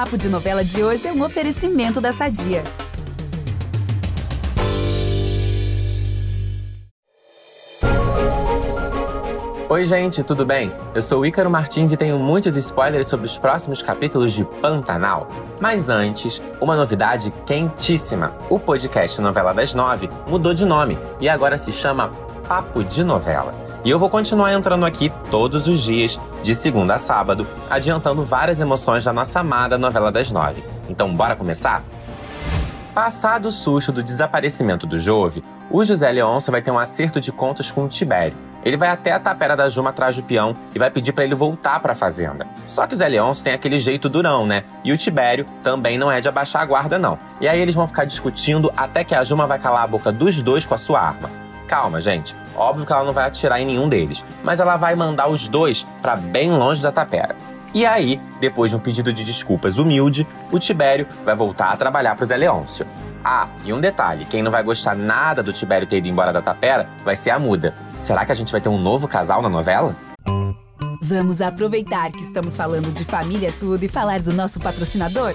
Papo de Novela de hoje é um oferecimento da Sadia. Oi, gente, tudo bem? Eu sou Ícaro Martins e tenho muitos spoilers sobre os próximos capítulos de Pantanal. Mas antes, uma novidade quentíssima. O podcast Novela das Nove mudou de nome e agora se chama Papo de Novela. E eu vou continuar entrando aqui todos os dias, de segunda a sábado, adiantando várias emoções da nossa amada Novela das Nove. Então, bora começar? Passado o susto do desaparecimento do Jove, o José Leôncio vai ter um acerto de contas com o Tibério ele vai até a tapera da Juma atrás do peão e vai pedir para ele voltar para a fazenda. Só que o Zé Leôncio tem aquele jeito durão, né? E o Tibério também não é de abaixar a guarda, não. E aí eles vão ficar discutindo até que a Juma vai calar a boca dos dois com a sua arma. Calma, gente. Óbvio que ela não vai atirar em nenhum deles, mas ela vai mandar os dois para bem longe da tapera. E aí, depois de um pedido de desculpas humilde, o Tibério vai voltar a trabalhar para o Zé Leôncio. Ah, e um detalhe: quem não vai gostar nada do Tibério ter ido embora da tapera vai ser a muda. Será que a gente vai ter um novo casal na novela? Vamos aproveitar que estamos falando de família tudo e falar do nosso patrocinador?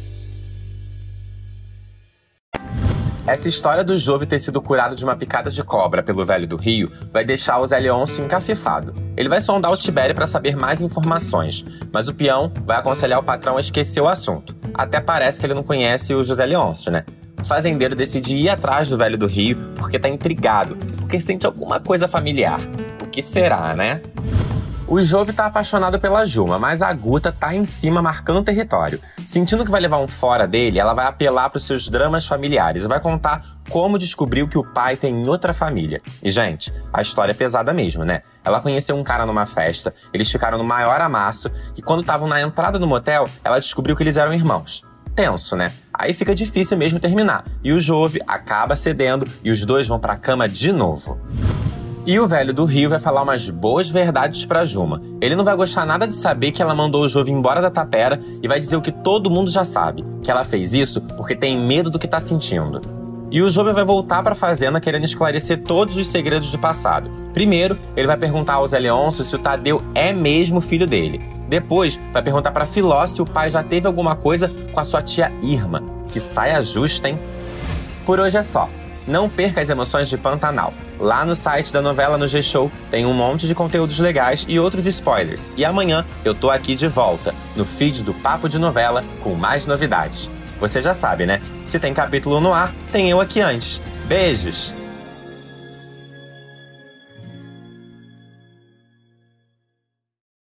Essa história do Jove ter sido curado de uma picada de cobra pelo velho do Rio vai deixar o Zé Leôncio encafifado. Ele vai sondar o Tibério para saber mais informações, mas o peão vai aconselhar o patrão a esquecer o assunto. Até parece que ele não conhece o José Leôncio, né? o fazendeiro decide ir atrás do velho do rio porque tá intrigado, porque sente alguma coisa familiar. O que será, né? O Jove tá apaixonado pela Juma, mas a Guta tá em cima marcando território. Sentindo que vai levar um fora dele, ela vai apelar para os seus dramas familiares e vai contar como descobriu que o pai tem em outra família. E, gente, a história é pesada mesmo, né? Ela conheceu um cara numa festa, eles ficaram no maior amasso, e quando estavam na entrada do motel, ela descobriu que eles eram irmãos tenso, né? Aí fica difícil mesmo terminar. E o Jove acaba cedendo e os dois vão pra cama de novo. E o velho do Rio vai falar umas boas verdades pra Juma. Ele não vai gostar nada de saber que ela mandou o Jove embora da tapera e vai dizer o que todo mundo já sabe: que ela fez isso porque tem medo do que tá sentindo. E o Jove vai voltar para a fazenda querendo esclarecer todos os segredos do passado. Primeiro, ele vai perguntar ao Zé se o Tadeu é mesmo filho dele. Depois, vai perguntar para Filó se o pai já teve alguma coisa com a sua tia Irma. Que saia justa, hein? Por hoje é só. Não perca as emoções de Pantanal. Lá no site da novela no G-Show tem um monte de conteúdos legais e outros spoilers. E amanhã eu tô aqui de volta, no feed do Papo de Novela, com mais novidades. Você já sabe, né? Se tem capítulo no ar, tem eu aqui antes. Beijos!